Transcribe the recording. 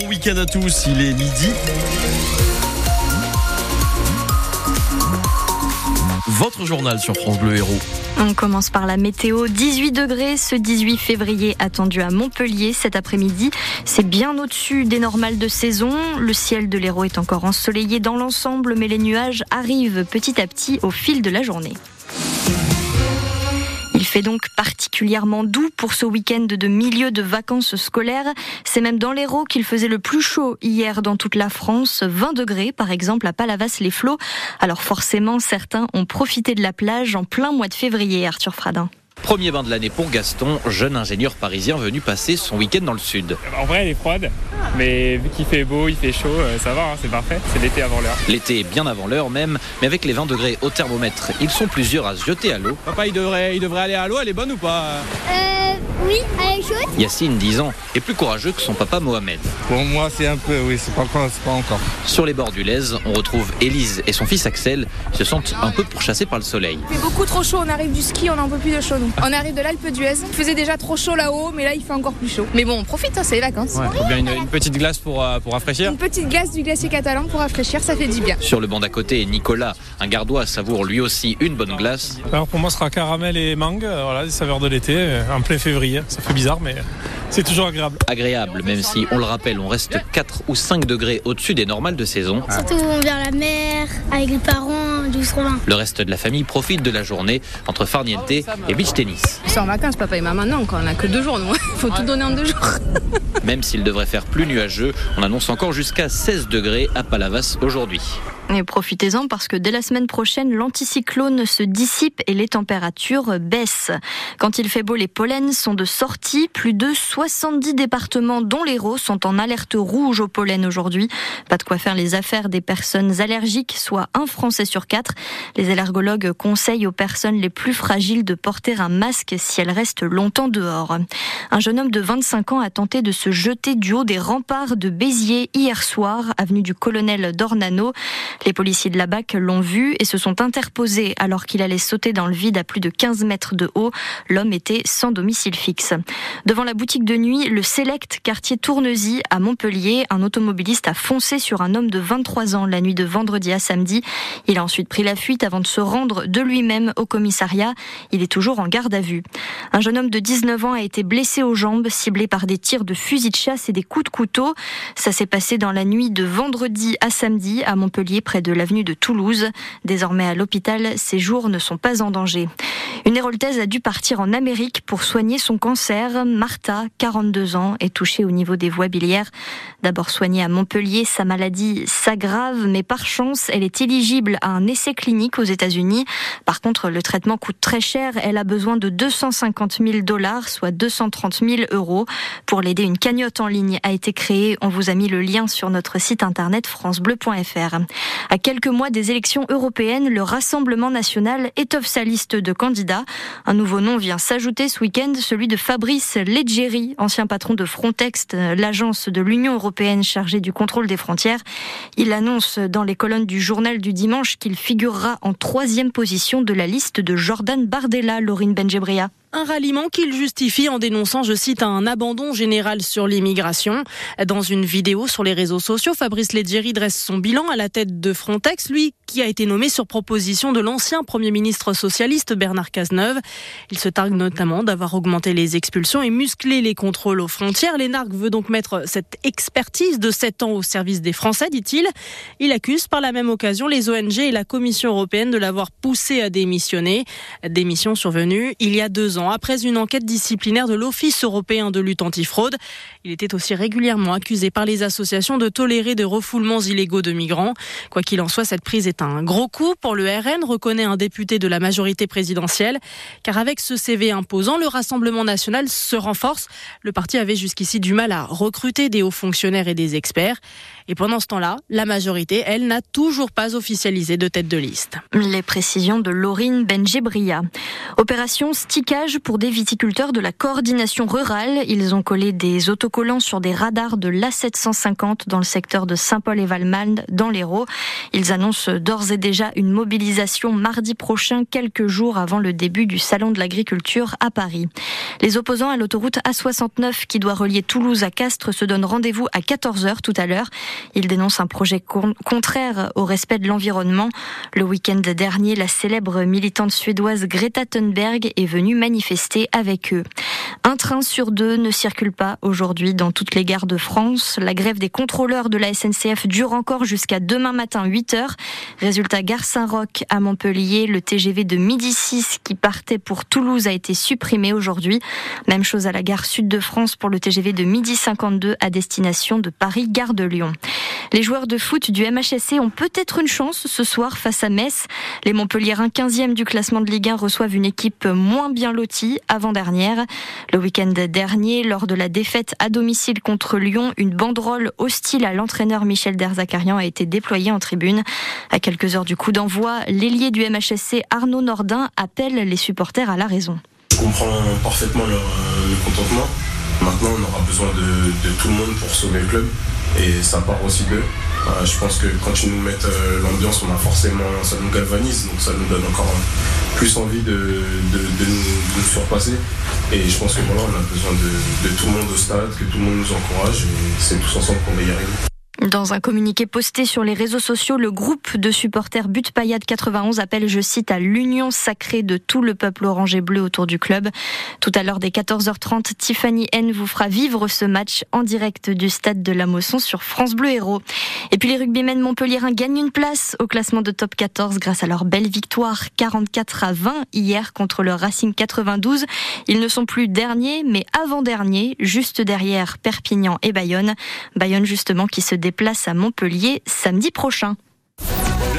Bon week-end à tous, il est midi. Votre journal sur France Bleu Héros. On commence par la météo. 18 degrés ce 18 février attendu à Montpellier cet après-midi. C'est bien au-dessus des normales de saison. Le ciel de l'Hérault est encore ensoleillé dans l'ensemble, mais les nuages arrivent petit à petit au fil de la journée. Fait donc particulièrement doux pour ce week-end de milieu de vacances scolaires. C'est même dans l'Hérault qu'il faisait le plus chaud hier dans toute la France, 20 degrés par exemple à Palavas-les-Flots. Alors forcément, certains ont profité de la plage en plein mois de février, Arthur Fradin. Premier bain de l'année pour Gaston, jeune ingénieur parisien venu passer son week-end dans le sud. En vrai, elle est froide, mais vu qu'il fait beau, il fait chaud, euh, ça va, hein, c'est parfait. C'est l'été avant l'heure. L'été est bien avant l'heure même, mais avec les 20 degrés au thermomètre, ils sont plusieurs à se jeter à l'eau. Papa, il devrait, il devrait aller à l'eau, elle est bonne ou pas? Euh, oui, elle est chaude. Yacine, 10 ans, est plus courageux que son papa Mohamed. Pour moi, c'est un peu, oui, c'est pas encore. c'est pas encore. Sur les bords du Lèze, on retrouve Élise et son fils Axel. Ils se sentent un peu pourchassés par le soleil. Il fait beaucoup trop chaud, on arrive du ski, on n'en peut plus de chaud nous. On arrive de l'Alpe d'Huez, il faisait déjà trop chaud là-haut, mais là il fait encore plus chaud. Mais bon, on profite, hein, c'est les vacances. Ouais, faut bien une, une petite glace pour, euh, pour rafraîchir. Une petite glace du glacier catalan pour rafraîchir, ça fait du bien. Sur le banc d'à côté, Nicolas, un gardois, savoure lui aussi une bonne glace. Alors pour moi, ce sera caramel et mangue, euh, voilà, des saveurs de l'été, euh, en plein février. Ça fait bizarre, mais c'est toujours agréable. Agréable, même si, on le rappelle, on reste 4 ou 5 degrés au-dessus des normales de saison. Surtout vers la mer, avec les parents, du Romain. Le reste de la famille profite de la journée entre farniente et beach tennis. C'est en vacances, papa et maman, non, quand on a que deux jours, nous. Faut tout donner en deux jours. Même s'il devrait faire plus nuageux, on annonce encore jusqu'à 16 degrés à Palavas aujourd'hui. Et profitez-en parce que dès la semaine prochaine, l'anticyclone se dissipe et les températures baissent. Quand il fait beau, les pollens sont de sortie. Plus de 70 départements, dont l'Hérault, sont en alerte rouge au pollen aujourd'hui. Pas de quoi faire les affaires des personnes allergiques, soit un Français sur quatre. Les allergologues conseillent aux personnes les plus fragiles de porter un masque si elles restent longtemps dehors. Un jeune homme de 25 ans a tenté de se jeter du haut des remparts de Béziers hier soir, avenue du colonel Dornano. Les policiers de la BAC l'ont vu et se sont interposés alors qu'il allait sauter dans le vide à plus de 15 mètres de haut. L'homme était sans domicile fixe. Devant la boutique de nuit, le Select quartier Tournesy à Montpellier, un automobiliste a foncé sur un homme de 23 ans la nuit de vendredi à samedi. Il a ensuite pris la fuite avant de se rendre de lui-même au commissariat. Il est toujours en garde à vue. Un jeune homme de 19 ans a été blessé aux jambes, ciblé par des tirs de fusil de chasse et des coups de couteau. Ça s'est passé dans la nuit de vendredi à samedi à Montpellier, près de l'avenue de Toulouse. Désormais à l'hôpital, ses jours ne sont pas en danger. Une héroltaise a dû partir en Amérique pour soigner son cancer. Martha, 42 ans, est touchée au niveau des voies biliaires. D'abord soignée à Montpellier, sa maladie s'aggrave, mais par chance, elle est éligible à un essai clinique aux États-Unis. Par contre, le traitement coûte très cher. Elle a besoin de 250 000 dollars, soit 230 000 euros. Pour l'aider, une cagnotte en ligne a été créée. On vous a mis le lien sur notre site internet francebleu.fr. À quelques mois des élections européennes, le Rassemblement national étoffe sa liste de candidats. Un nouveau nom vient s'ajouter ce week-end, celui de Fabrice Leggeri, ancien patron de Frontex, l'agence de l'Union européenne chargée du contrôle des frontières. Il annonce dans les colonnes du journal du dimanche qu'il figurera en troisième position de la liste de Jordan Bardella, Laurine Benjebria. Un ralliement qu'il justifie en dénonçant, je cite, un abandon général sur l'immigration. Dans une vidéo sur les réseaux sociaux, Fabrice Leggeri dresse son bilan à la tête de Frontex, lui qui a été nommé sur proposition de l'ancien Premier ministre socialiste Bernard Cazeneuve. Il se targue notamment d'avoir augmenté les expulsions et musclé les contrôles aux frontières. L'Énarque veut donc mettre cette expertise de 7 ans au service des Français, dit-il. Il accuse par la même occasion les ONG et la Commission européenne de l'avoir poussé à démissionner. Démission survenue il y a deux ans après une enquête disciplinaire de l'Office européen de lutte antifraude. Il était aussi régulièrement accusé par les associations de tolérer des refoulements illégaux de migrants. Quoi qu'il en soit, cette prise est un gros coup pour le RN, reconnaît un député de la majorité présidentielle. Car avec ce CV imposant, le Rassemblement national se renforce. Le parti avait jusqu'ici du mal à recruter des hauts fonctionnaires et des experts. Et pendant ce temps-là, la majorité, elle, n'a toujours pas officialisé de tête de liste. Les précisions de Laurine Benjebria. Opération stickage pour des viticulteurs de la coordination rurale. Ils ont collé des autocollants sur des radars de l'A750 dans le secteur de Saint-Paul et Valmald dans l'Hérault. Ils annoncent d'ores et déjà une mobilisation mardi prochain, quelques jours avant le début du Salon de l'agriculture à Paris. Les opposants à l'autoroute A69 qui doit relier Toulouse à Castres se donnent rendez-vous à 14h tout à l'heure. Ils dénoncent un projet contraire au respect de l'environnement. Le week-end dernier, la célèbre militante suédoise Greta Thunberg est venue manifester avec eux. Un train sur deux ne circule pas aujourd'hui dans toutes les gares de France. La grève des contrôleurs de la SNCF dure encore jusqu'à demain matin 8 h Résultat, gare Saint-Roch à Montpellier, le TGV de midi 6 qui partait pour Toulouse a été supprimé aujourd'hui. Même chose à la gare Sud de France pour le TGV de midi 52 à destination de Paris, gare de Lyon. Les joueurs de foot du MHSC ont peut-être une chance ce soir face à Metz. Les Montpelliérains 15e du classement de Ligue 1 reçoivent une équipe moins bien lotie avant-dernière. Le week-end dernier, lors de la défaite à domicile contre Lyon, une banderole hostile à l'entraîneur Michel Derzakarian a été déployée en tribune. À quelques heures du coup d'envoi, l'ailier du MHSC Arnaud Nordin appelle les supporters à la raison. Je comprends parfaitement leur, euh, contentement. Maintenant, on aura besoin de, tout le monde pour sauver le club et ça part aussi d'eux. Euh, je pense que quand ils nous mettent euh, l'ambiance, on a forcément, ça nous galvanise, donc ça nous donne encore plus envie de, nous, surpasser. Et je pense que voilà, on a besoin de, de tout le monde au stade, que tout le monde nous encourage, et c'est tous ensemble qu'on va y arriver. Dans un communiqué posté sur les réseaux sociaux, le groupe de supporters But Payade 91 appelle, je cite, à l'union sacrée de tout le peuple orange et bleu autour du club. Tout à l'heure des 14h30, Tiffany N vous fera vivre ce match en direct du stade de la Mosson sur France Bleu Héros. Et puis les rugbymen montpelliérains gagnent une place au classement de top 14 grâce à leur belle victoire 44 à 20 hier contre le Racing 92. Ils ne sont plus derniers, mais avant-derniers, juste derrière Perpignan et Bayonne. Bayonne justement qui se déplace à Montpellier samedi prochain.